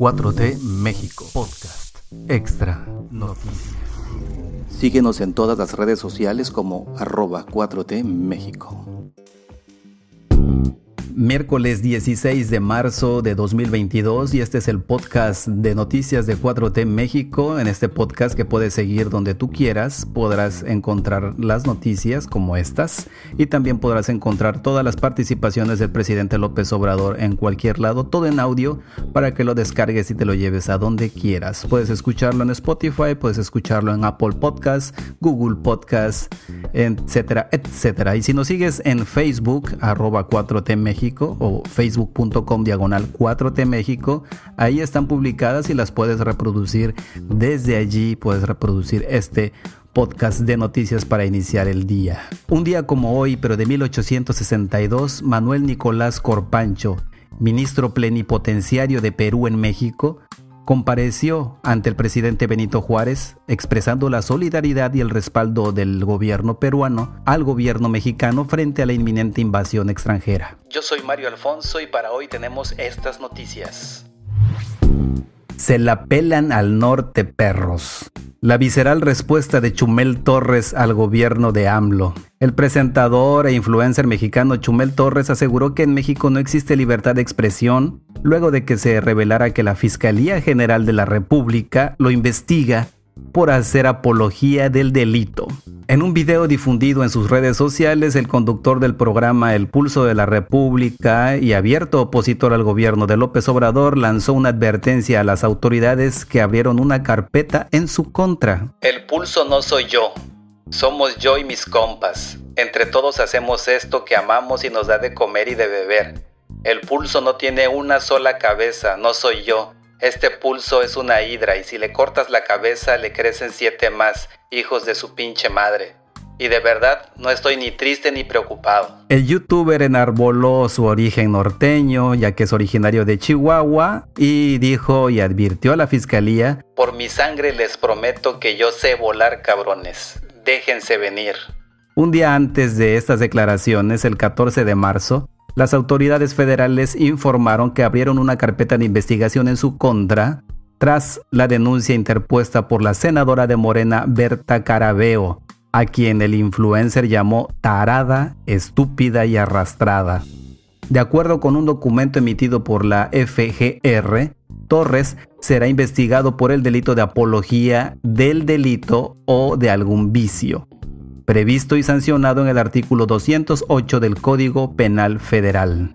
4T México. Podcast. Extra. Noticias. Síguenos en todas las redes sociales como arroba 4T México miércoles 16 de marzo de 2022 y este es el podcast de noticias de 4T México. En este podcast que puedes seguir donde tú quieras, podrás encontrar las noticias como estas y también podrás encontrar todas las participaciones del presidente López Obrador en cualquier lado, todo en audio para que lo descargues y te lo lleves a donde quieras. Puedes escucharlo en Spotify, puedes escucharlo en Apple Podcasts, Google Podcasts, etcétera, etcétera. Y si nos sigues en Facebook, arroba 4T México, o facebook.com diagonal 4T México. Ahí están publicadas y las puedes reproducir desde allí. Puedes reproducir este podcast de noticias para iniciar el día. Un día como hoy, pero de 1862, Manuel Nicolás Corpancho, ministro plenipotenciario de Perú en México, compareció ante el presidente Benito Juárez expresando la solidaridad y el respaldo del gobierno peruano al gobierno mexicano frente a la inminente invasión extranjera. Yo soy Mario Alfonso y para hoy tenemos estas noticias. Se la pelan al norte perros. La visceral respuesta de Chumel Torres al gobierno de AMLO. El presentador e influencer mexicano Chumel Torres aseguró que en México no existe libertad de expresión luego de que se revelara que la Fiscalía General de la República lo investiga por hacer apología del delito. En un video difundido en sus redes sociales, el conductor del programa El Pulso de la República y abierto opositor al gobierno de López Obrador lanzó una advertencia a las autoridades que abrieron una carpeta en su contra. El pulso no soy yo, somos yo y mis compas. Entre todos hacemos esto que amamos y nos da de comer y de beber. El pulso no tiene una sola cabeza, no soy yo. Este pulso es una hidra y si le cortas la cabeza le crecen siete más, hijos de su pinche madre. Y de verdad no estoy ni triste ni preocupado. El youtuber enarboló su origen norteño, ya que es originario de Chihuahua, y dijo y advirtió a la fiscalía, Por mi sangre les prometo que yo sé volar cabrones. Déjense venir. Un día antes de estas declaraciones, el 14 de marzo, las autoridades federales informaron que abrieron una carpeta de investigación en su contra tras la denuncia interpuesta por la senadora de Morena Berta Carabeo, a quien el influencer llamó tarada, estúpida y arrastrada. De acuerdo con un documento emitido por la FGR, Torres será investigado por el delito de apología del delito o de algún vicio previsto y sancionado en el artículo 208 del Código Penal Federal.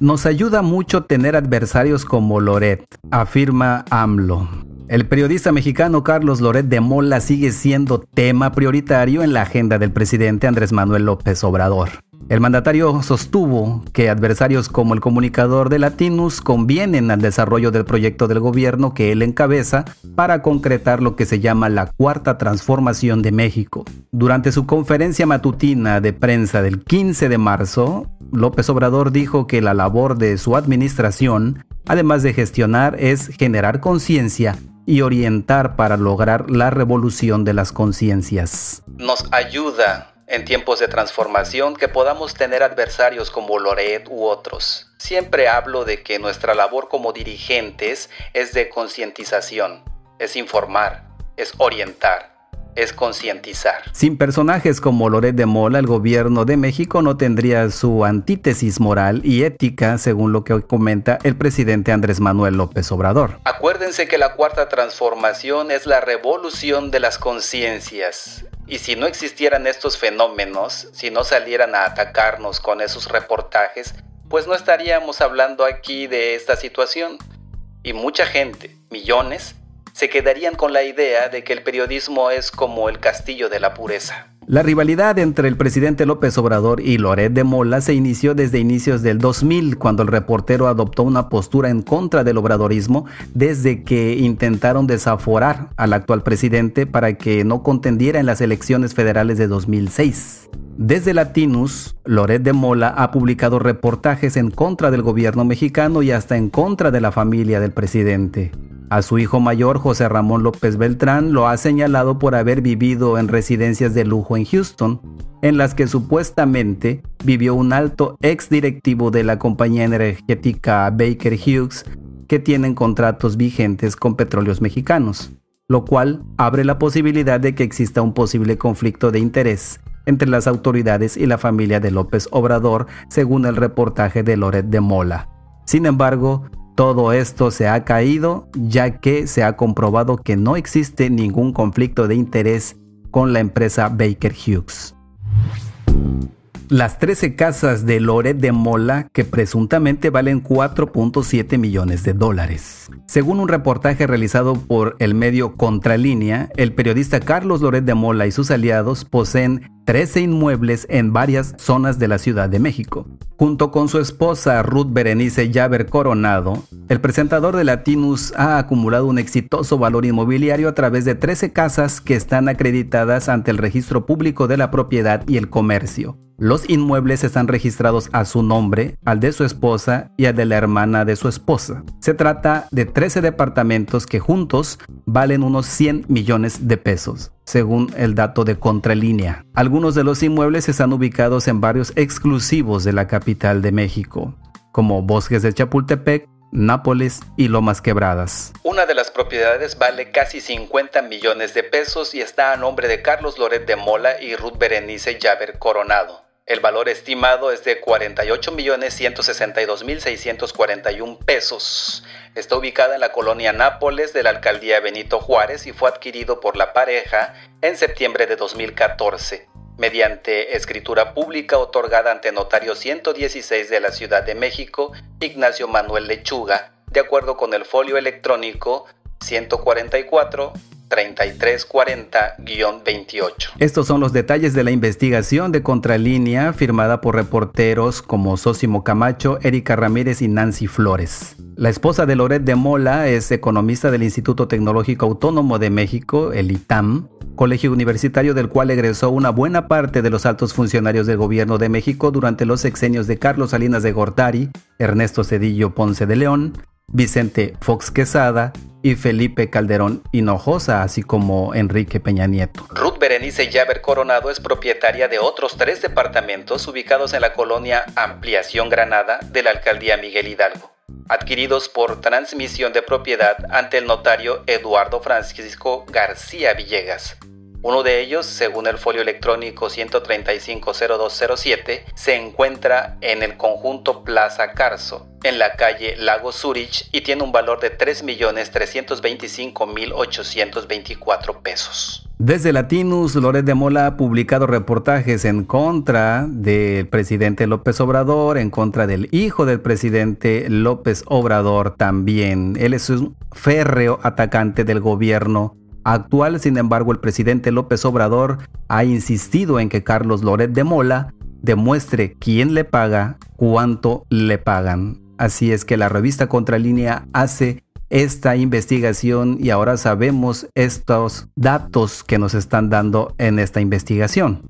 Nos ayuda mucho tener adversarios como Loret, afirma AMLO. El periodista mexicano Carlos Loret de Mola sigue siendo tema prioritario en la agenda del presidente Andrés Manuel López Obrador. El mandatario sostuvo que adversarios como el comunicador de Latinus convienen al desarrollo del proyecto del gobierno que él encabeza para concretar lo que se llama la cuarta transformación de México. Durante su conferencia matutina de prensa del 15 de marzo, López Obrador dijo que la labor de su administración, además de gestionar, es generar conciencia y orientar para lograr la revolución de las conciencias. Nos ayuda en tiempos de transformación que podamos tener adversarios como Loret u otros. Siempre hablo de que nuestra labor como dirigentes es de concientización, es informar, es orientar es concientizar. Sin personajes como Loret de Mola, el gobierno de México no tendría su antítesis moral y ética, según lo que hoy comenta el presidente Andrés Manuel López Obrador. Acuérdense que la cuarta transformación es la revolución de las conciencias. Y si no existieran estos fenómenos, si no salieran a atacarnos con esos reportajes, pues no estaríamos hablando aquí de esta situación. Y mucha gente, millones, se quedarían con la idea de que el periodismo es como el castillo de la pureza. La rivalidad entre el presidente López Obrador y Loret de Mola se inició desde inicios del 2000, cuando el reportero adoptó una postura en contra del obradorismo desde que intentaron desaforar al actual presidente para que no contendiera en las elecciones federales de 2006. Desde Latinus, Loret de Mola ha publicado reportajes en contra del gobierno mexicano y hasta en contra de la familia del presidente. A su hijo mayor, José Ramón López Beltrán, lo ha señalado por haber vivido en residencias de lujo en Houston, en las que supuestamente vivió un alto ex directivo de la compañía energética Baker Hughes, que tienen contratos vigentes con petróleos mexicanos, lo cual abre la posibilidad de que exista un posible conflicto de interés entre las autoridades y la familia de López Obrador, según el reportaje de Loret de Mola. Sin embargo, todo esto se ha caído ya que se ha comprobado que no existe ningún conflicto de interés con la empresa Baker Hughes las 13 casas de Loret de Mola que presuntamente valen 4.7 millones de dólares. Según un reportaje realizado por el medio Contralínea, el periodista Carlos Loret de Mola y sus aliados poseen 13 inmuebles en varias zonas de la Ciudad de México. Junto con su esposa Ruth Berenice Llaver Coronado, el presentador de Latinus ha acumulado un exitoso valor inmobiliario a través de 13 casas que están acreditadas ante el Registro Público de la Propiedad y el Comercio. Los inmuebles están registrados a su nombre, al de su esposa y al de la hermana de su esposa. Se trata de 13 departamentos que juntos valen unos 100 millones de pesos, según el dato de Contralínea. Algunos de los inmuebles están ubicados en barrios exclusivos de la capital de México, como Bosques de Chapultepec, Nápoles y Lomas Quebradas. Una de las propiedades vale casi 50 millones de pesos y está a nombre de Carlos Loret de Mola y Ruth Berenice Llaver Coronado. El valor estimado es de 48.162.641 pesos. Está ubicada en la colonia Nápoles de la alcaldía Benito Juárez y fue adquirido por la pareja en septiembre de 2014 mediante escritura pública otorgada ante notario 116 de la Ciudad de México, Ignacio Manuel Lechuga, de acuerdo con el folio electrónico 144 3340-28. Estos son los detalles de la investigación de Contralínea firmada por reporteros como Sosimo Camacho, Erika Ramírez y Nancy Flores. La esposa de Loret de Mola es economista del Instituto Tecnológico Autónomo de México, el ITAM, colegio universitario del cual egresó una buena parte de los altos funcionarios del gobierno de México durante los sexenios de Carlos Salinas de Gortari, Ernesto Cedillo Ponce de León, Vicente Fox Quesada y Felipe Calderón Hinojosa, así como Enrique Peña Nieto. Ruth Berenice Llaver Coronado es propietaria de otros tres departamentos ubicados en la colonia Ampliación Granada de la alcaldía Miguel Hidalgo, adquiridos por transmisión de propiedad ante el notario Eduardo Francisco García Villegas. Uno de ellos, según el folio electrónico 1350207, se encuentra en el conjunto Plaza Carso, en la calle Lago Zurich y tiene un valor de 3.325.824 pesos. Desde Latinus, Loret de Mola ha publicado reportajes en contra del presidente López Obrador, en contra del hijo del presidente López Obrador también. Él es un férreo atacante del gobierno actual. Sin embargo, el presidente López Obrador ha insistido en que Carlos Loret de Mola demuestre quién le paga, cuánto le pagan. Así es que la revista Contralínea hace esta investigación y ahora sabemos estos datos que nos están dando en esta investigación.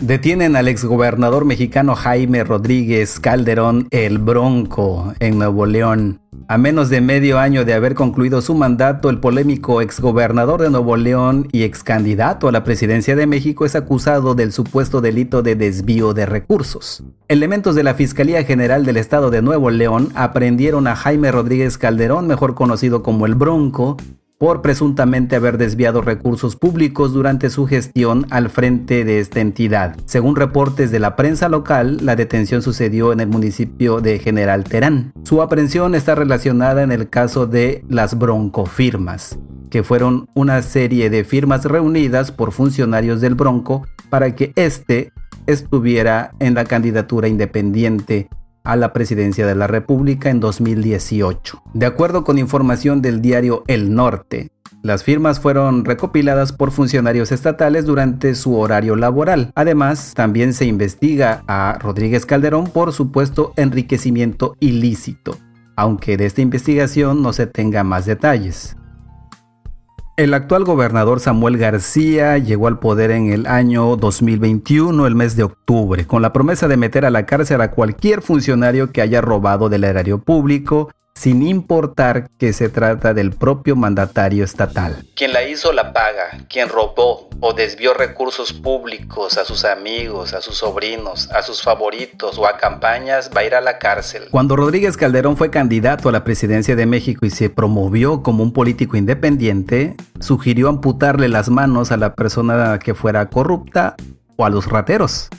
Detienen al exgobernador mexicano Jaime Rodríguez Calderón el Bronco en Nuevo León. A menos de medio año de haber concluido su mandato, el polémico exgobernador de Nuevo León y excandidato a la presidencia de México es acusado del supuesto delito de desvío de recursos. Elementos de la Fiscalía General del Estado de Nuevo León aprendieron a Jaime Rodríguez Calderón, mejor conocido como el Bronco, por presuntamente haber desviado recursos públicos durante su gestión al frente de esta entidad. Según reportes de la prensa local, la detención sucedió en el municipio de General Terán. Su aprehensión está relacionada en el caso de las broncofirmas, que fueron una serie de firmas reunidas por funcionarios del Bronco para que éste estuviera en la candidatura independiente a la presidencia de la República en 2018. De acuerdo con información del diario El Norte, las firmas fueron recopiladas por funcionarios estatales durante su horario laboral. Además, también se investiga a Rodríguez Calderón por supuesto enriquecimiento ilícito, aunque de esta investigación no se tenga más detalles. El actual gobernador Samuel García llegó al poder en el año 2021, el mes de octubre, con la promesa de meter a la cárcel a cualquier funcionario que haya robado del erario público, sin importar que se trata del propio mandatario estatal. Quien la hizo la paga, quien robó o desvió recursos públicos a sus amigos, a sus sobrinos, a sus favoritos o a campañas va a ir a la cárcel. Cuando Rodríguez Calderón fue candidato a la presidencia de México y se promovió como un político independiente, sugirió amputarle las manos a la persona que fuera corrupta o a los rateros.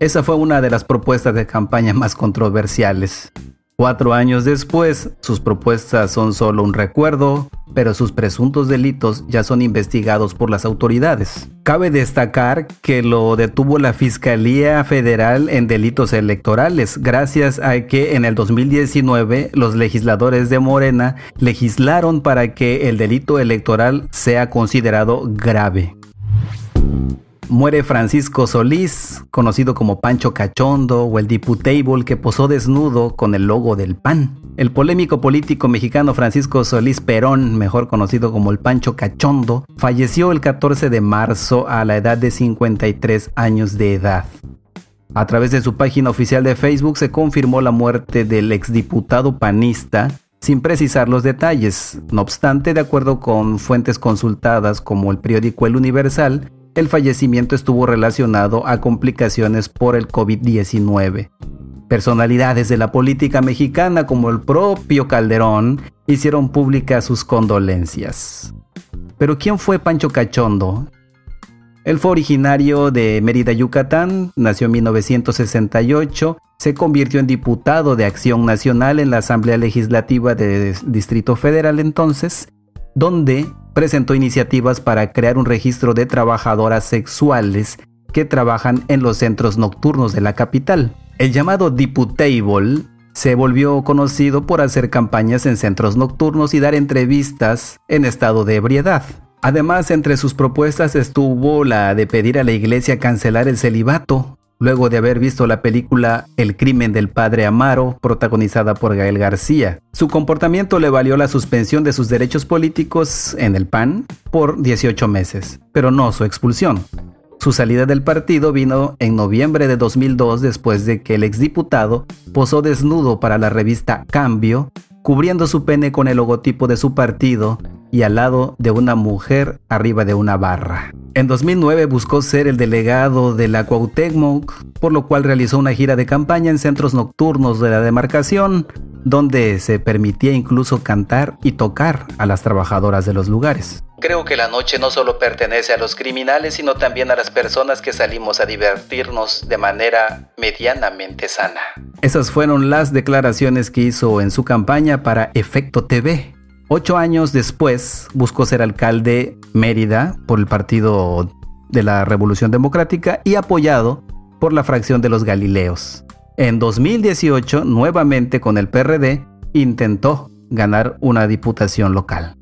Esa fue una de las propuestas de campaña más controversiales. Cuatro años después, sus propuestas son solo un recuerdo, pero sus presuntos delitos ya son investigados por las autoridades. Cabe destacar que lo detuvo la Fiscalía Federal en delitos electorales, gracias a que en el 2019 los legisladores de Morena legislaron para que el delito electoral sea considerado grave muere Francisco Solís, conocido como Pancho Cachondo, o el diputable que posó desnudo con el logo del PAN. El polémico político mexicano Francisco Solís Perón, mejor conocido como el Pancho Cachondo, falleció el 14 de marzo a la edad de 53 años de edad. A través de su página oficial de Facebook se confirmó la muerte del exdiputado panista sin precisar los detalles. No obstante, de acuerdo con fuentes consultadas como el periódico El Universal, el fallecimiento estuvo relacionado a complicaciones por el COVID-19. Personalidades de la política mexicana como el propio Calderón hicieron públicas sus condolencias. Pero ¿quién fue Pancho Cachondo? Él fue originario de Mérida, Yucatán, nació en 1968, se convirtió en diputado de Acción Nacional en la Asamblea Legislativa del Distrito Federal entonces, donde presentó iniciativas para crear un registro de trabajadoras sexuales que trabajan en los centros nocturnos de la capital. El llamado Diputable se volvió conocido por hacer campañas en centros nocturnos y dar entrevistas en estado de ebriedad. Además, entre sus propuestas estuvo la de pedir a la iglesia cancelar el celibato, luego de haber visto la película El crimen del padre Amaro, protagonizada por Gael García. Su comportamiento le valió la suspensión de sus derechos políticos en el PAN por 18 meses, pero no su expulsión. Su salida del partido vino en noviembre de 2002 después de que el exdiputado posó desnudo para la revista Cambio, cubriendo su pene con el logotipo de su partido y al lado de una mujer arriba de una barra. En 2009 buscó ser el delegado de la Cuauhtémoc, por lo cual realizó una gira de campaña en centros nocturnos de la demarcación, donde se permitía incluso cantar y tocar a las trabajadoras de los lugares. Creo que la noche no solo pertenece a los criminales, sino también a las personas que salimos a divertirnos de manera medianamente sana. Esas fueron las declaraciones que hizo en su campaña para Efecto TV, Ocho años después buscó ser alcalde Mérida por el Partido de la Revolución Democrática y apoyado por la fracción de los Galileos. En 2018, nuevamente con el PRD, intentó ganar una diputación local.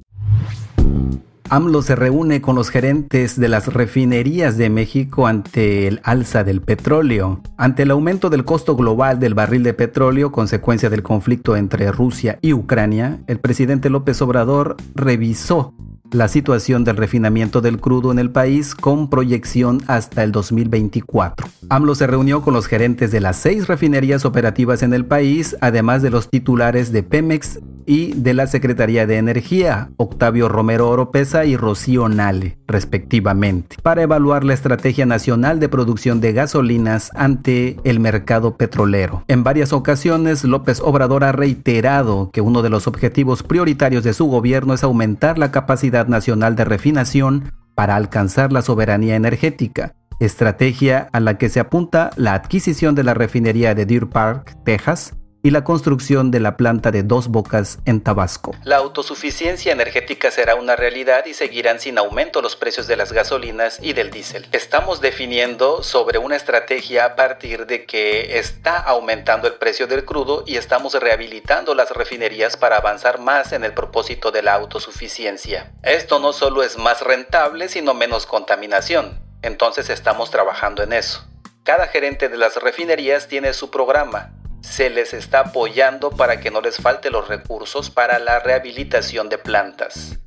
AMLO se reúne con los gerentes de las refinerías de México ante el alza del petróleo. Ante el aumento del costo global del barril de petróleo, consecuencia del conflicto entre Rusia y Ucrania, el presidente López Obrador revisó la situación del refinamiento del crudo en el país con proyección hasta el 2024. AMLO se reunió con los gerentes de las seis refinerías operativas en el país, además de los titulares de Pemex y de la Secretaría de Energía, Octavio Romero Oropesa y Rocío Nale, respectivamente, para evaluar la estrategia nacional de producción de gasolinas ante el mercado petrolero. En varias ocasiones, López Obrador ha reiterado que uno de los objetivos prioritarios de su gobierno es aumentar la capacidad nacional de refinación para alcanzar la soberanía energética, estrategia a la que se apunta la adquisición de la refinería de Deer Park, Texas, y la construcción de la planta de dos bocas en Tabasco. La autosuficiencia energética será una realidad y seguirán sin aumento los precios de las gasolinas y del diésel. Estamos definiendo sobre una estrategia a partir de que está aumentando el precio del crudo y estamos rehabilitando las refinerías para avanzar más en el propósito de la autosuficiencia. Esto no solo es más rentable, sino menos contaminación. Entonces estamos trabajando en eso. Cada gerente de las refinerías tiene su programa se les está apoyando para que no les falte los recursos para la rehabilitación de plantas.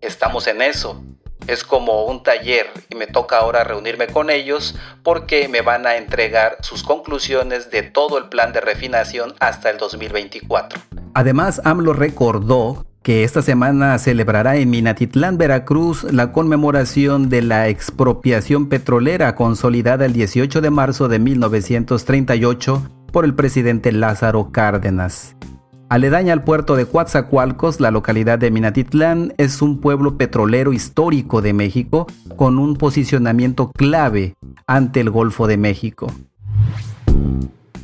Estamos en eso. Es como un taller y me toca ahora reunirme con ellos porque me van a entregar sus conclusiones de todo el plan de refinación hasta el 2024. Además, AMLO recordó que esta semana celebrará en Minatitlán, Veracruz, la conmemoración de la expropiación petrolera consolidada el 18 de marzo de 1938 por el presidente Lázaro Cárdenas. Aledaña al puerto de Coatzacoalcos, la localidad de Minatitlán es un pueblo petrolero histórico de México con un posicionamiento clave ante el Golfo de México.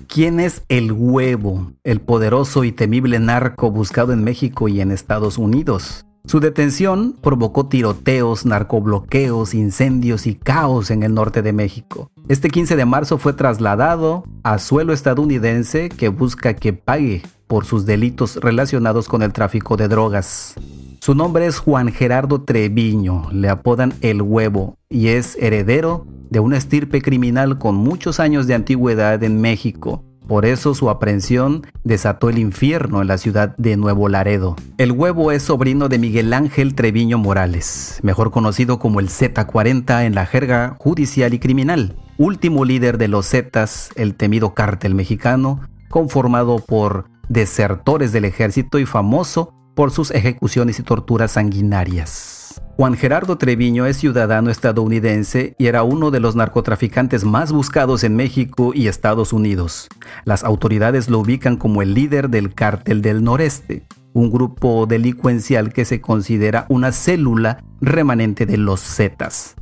¿Quién es el huevo, el poderoso y temible narco buscado en México y en Estados Unidos? Su detención provocó tiroteos, narcobloqueos, incendios y caos en el norte de México. Este 15 de marzo fue trasladado a suelo estadounidense que busca que pague por sus delitos relacionados con el tráfico de drogas. Su nombre es Juan Gerardo Treviño, le apodan el huevo y es heredero de una estirpe criminal con muchos años de antigüedad en México. Por eso su aprehensión desató el infierno en la ciudad de Nuevo Laredo. El huevo es sobrino de Miguel Ángel Treviño Morales, mejor conocido como el Z40 en la jerga judicial y criminal, último líder de los Zetas, el temido cártel mexicano, conformado por desertores del ejército y famoso por sus ejecuciones y torturas sanguinarias. Juan Gerardo Treviño es ciudadano estadounidense y era uno de los narcotraficantes más buscados en México y Estados Unidos. Las autoridades lo ubican como el líder del Cártel del Noreste, un grupo delincuencial que se considera una célula remanente de los Zetas.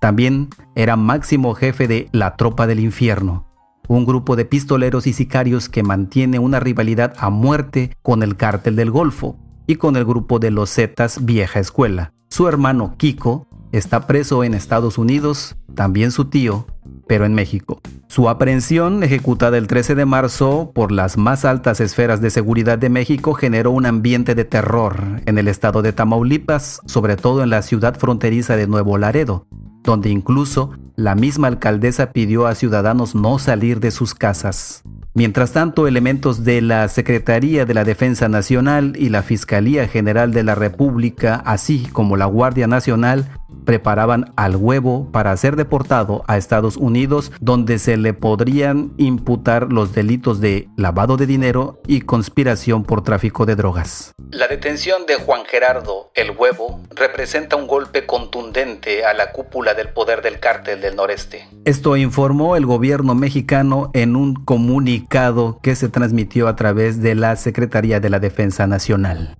También era máximo jefe de la Tropa del Infierno, un grupo de pistoleros y sicarios que mantiene una rivalidad a muerte con el Cártel del Golfo y con el grupo de los Zetas Vieja Escuela. Su hermano Kiko está preso en Estados Unidos, también su tío, pero en México. Su aprehensión, ejecutada el 13 de marzo por las más altas esferas de seguridad de México, generó un ambiente de terror en el estado de Tamaulipas, sobre todo en la ciudad fronteriza de Nuevo Laredo, donde incluso la misma alcaldesa pidió a ciudadanos no salir de sus casas. Mientras tanto, elementos de la Secretaría de la Defensa Nacional y la Fiscalía General de la República, así como la Guardia Nacional, preparaban al huevo para ser deportado a Estados Unidos, donde se le podrían imputar los delitos de lavado de dinero y conspiración por tráfico de drogas. La detención de Juan Gerardo el Huevo representa un golpe contundente a la cúpula del poder del cártel del noreste. Esto informó el gobierno mexicano en un comunicado que se transmitió a través de la Secretaría de la Defensa Nacional.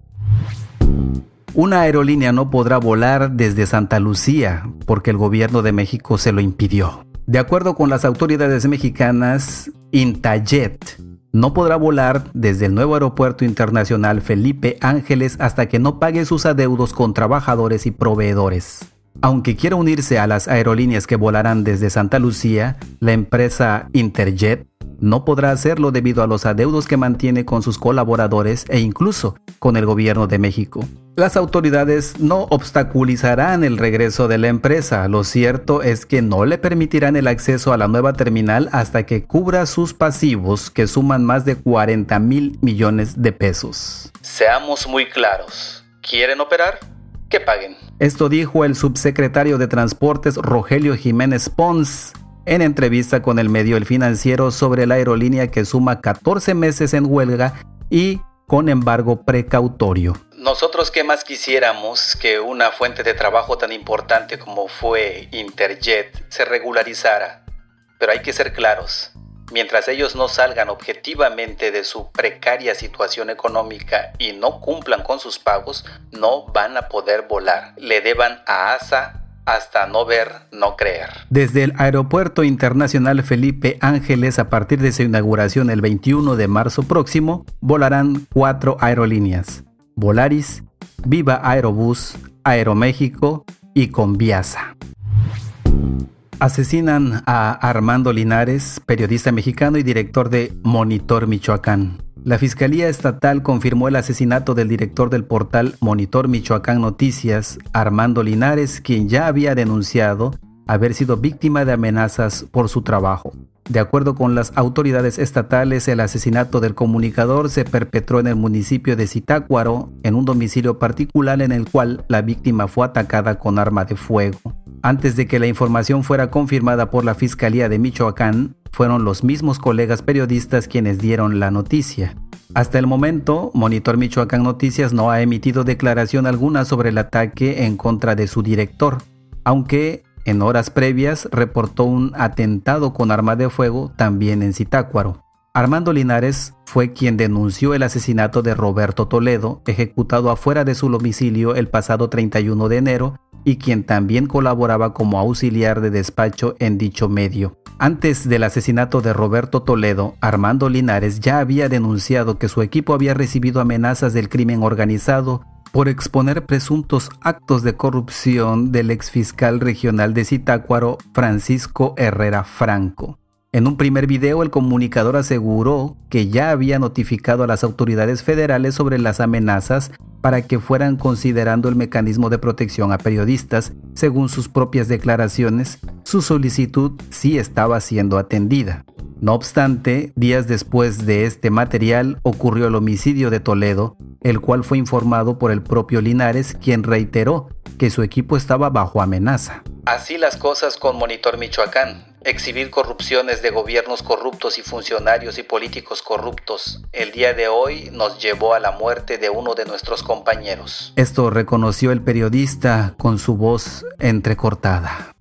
Una aerolínea no podrá volar desde Santa Lucía porque el gobierno de México se lo impidió. De acuerdo con las autoridades mexicanas, Intajet no podrá volar desde el nuevo aeropuerto internacional Felipe Ángeles hasta que no pague sus adeudos con trabajadores y proveedores. Aunque quiera unirse a las aerolíneas que volarán desde Santa Lucía, la empresa Interjet no podrá hacerlo debido a los adeudos que mantiene con sus colaboradores e incluso con el gobierno de México. Las autoridades no obstaculizarán el regreso de la empresa, lo cierto es que no le permitirán el acceso a la nueva terminal hasta que cubra sus pasivos que suman más de 40 mil millones de pesos. Seamos muy claros, ¿quieren operar? Que paguen. Esto dijo el subsecretario de Transportes Rogelio Jiménez Pons en entrevista con el medio El Financiero sobre la aerolínea que suma 14 meses en huelga y con embargo precautorio. Nosotros qué más quisiéramos que una fuente de trabajo tan importante como fue Interjet se regularizara. Pero hay que ser claros, mientras ellos no salgan objetivamente de su precaria situación económica y no cumplan con sus pagos, no van a poder volar. Le deban a ASA hasta no ver, no creer. Desde el Aeropuerto Internacional Felipe Ángeles, a partir de su inauguración el 21 de marzo próximo, volarán cuatro aerolíneas: Volaris, Viva Aerobús, Aeroméxico y Conviasa. Asesinan a Armando Linares, periodista mexicano y director de Monitor Michoacán. La Fiscalía Estatal confirmó el asesinato del director del portal Monitor Michoacán Noticias, Armando Linares, quien ya había denunciado haber sido víctima de amenazas por su trabajo. De acuerdo con las autoridades estatales, el asesinato del comunicador se perpetró en el municipio de Zitácuaro, en un domicilio particular en el cual la víctima fue atacada con arma de fuego. Antes de que la información fuera confirmada por la Fiscalía de Michoacán, fueron los mismos colegas periodistas quienes dieron la noticia. Hasta el momento, Monitor Michoacán Noticias no ha emitido declaración alguna sobre el ataque en contra de su director, aunque en horas previas reportó un atentado con arma de fuego también en Zitácuaro. Armando Linares fue quien denunció el asesinato de Roberto Toledo, ejecutado afuera de su domicilio el pasado 31 de enero, y quien también colaboraba como auxiliar de despacho en dicho medio. Antes del asesinato de Roberto Toledo, Armando Linares ya había denunciado que su equipo había recibido amenazas del crimen organizado por exponer presuntos actos de corrupción del exfiscal regional de Zitácuaro, Francisco Herrera Franco. En un primer video, el comunicador aseguró que ya había notificado a las autoridades federales sobre las amenazas para que fueran considerando el mecanismo de protección a periodistas. Según sus propias declaraciones, su solicitud sí estaba siendo atendida. No obstante, días después de este material ocurrió el homicidio de Toledo, el cual fue informado por el propio Linares, quien reiteró que su equipo estaba bajo amenaza. Así las cosas con Monitor Michoacán. Exhibir corrupciones de gobiernos corruptos y funcionarios y políticos corruptos el día de hoy nos llevó a la muerte de uno de nuestros compañeros. Esto reconoció el periodista con su voz entrecortada.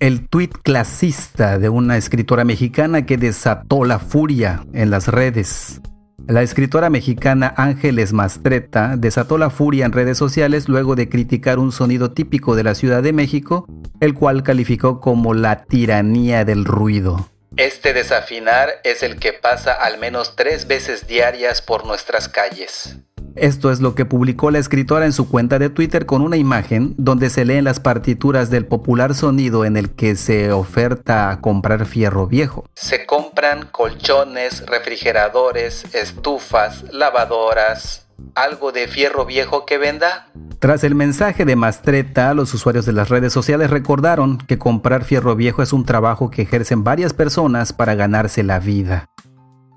El tuit clasista de una escritora mexicana que desató la furia en las redes. La escritora mexicana Ángeles Mastreta desató la furia en redes sociales luego de criticar un sonido típico de la Ciudad de México, el cual calificó como la tiranía del ruido. Este desafinar es el que pasa al menos tres veces diarias por nuestras calles. Esto es lo que publicó la escritora en su cuenta de Twitter con una imagen donde se leen las partituras del popular sonido en el que se oferta a comprar fierro viejo. Se compran colchones, refrigeradores, estufas, lavadoras, algo de fierro viejo que venda. Tras el mensaje de Mastreta, los usuarios de las redes sociales recordaron que comprar fierro viejo es un trabajo que ejercen varias personas para ganarse la vida.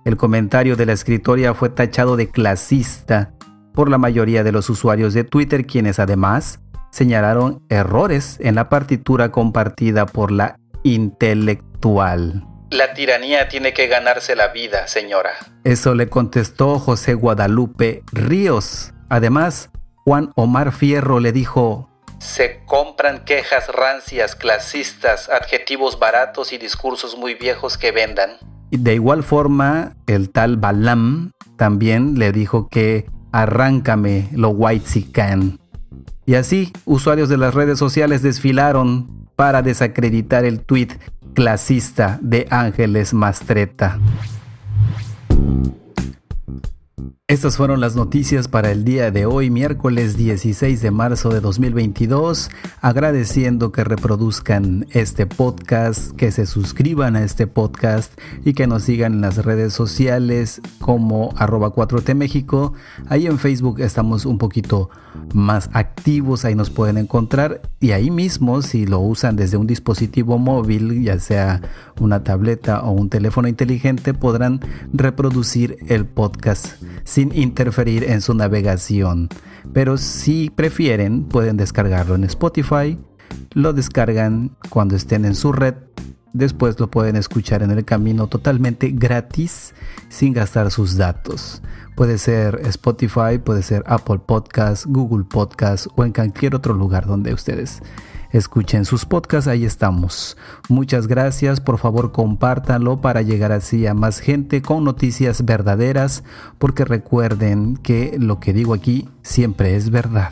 El comentario de la escritora fue tachado de clasista por la mayoría de los usuarios de Twitter, quienes además señalaron errores en la partitura compartida por la intelectual. La tiranía tiene que ganarse la vida, señora. Eso le contestó José Guadalupe Ríos. Además, Juan Omar Fierro le dijo, se compran quejas rancias, clasistas, adjetivos baratos y discursos muy viejos que vendan. De igual forma, el tal Balam también le dijo que arráncame lo white si can. Y así, usuarios de las redes sociales desfilaron para desacreditar el tweet clasista de Ángeles Mastreta. Estas fueron las noticias para el día de hoy, miércoles 16 de marzo de 2022. Agradeciendo que reproduzcan este podcast, que se suscriban a este podcast y que nos sigan en las redes sociales como arroba 4T México. Ahí en Facebook estamos un poquito más activos, ahí nos pueden encontrar y ahí mismo si lo usan desde un dispositivo móvil, ya sea una tableta o un teléfono inteligente, podrán reproducir el podcast sin interferir en su navegación. Pero si prefieren, pueden descargarlo en Spotify, lo descargan cuando estén en su red Después lo pueden escuchar en el camino totalmente gratis sin gastar sus datos. Puede ser Spotify, puede ser Apple Podcast, Google Podcast o en cualquier otro lugar donde ustedes escuchen sus podcasts. Ahí estamos. Muchas gracias. Por favor, compártanlo para llegar así a más gente con noticias verdaderas. Porque recuerden que lo que digo aquí siempre es verdad.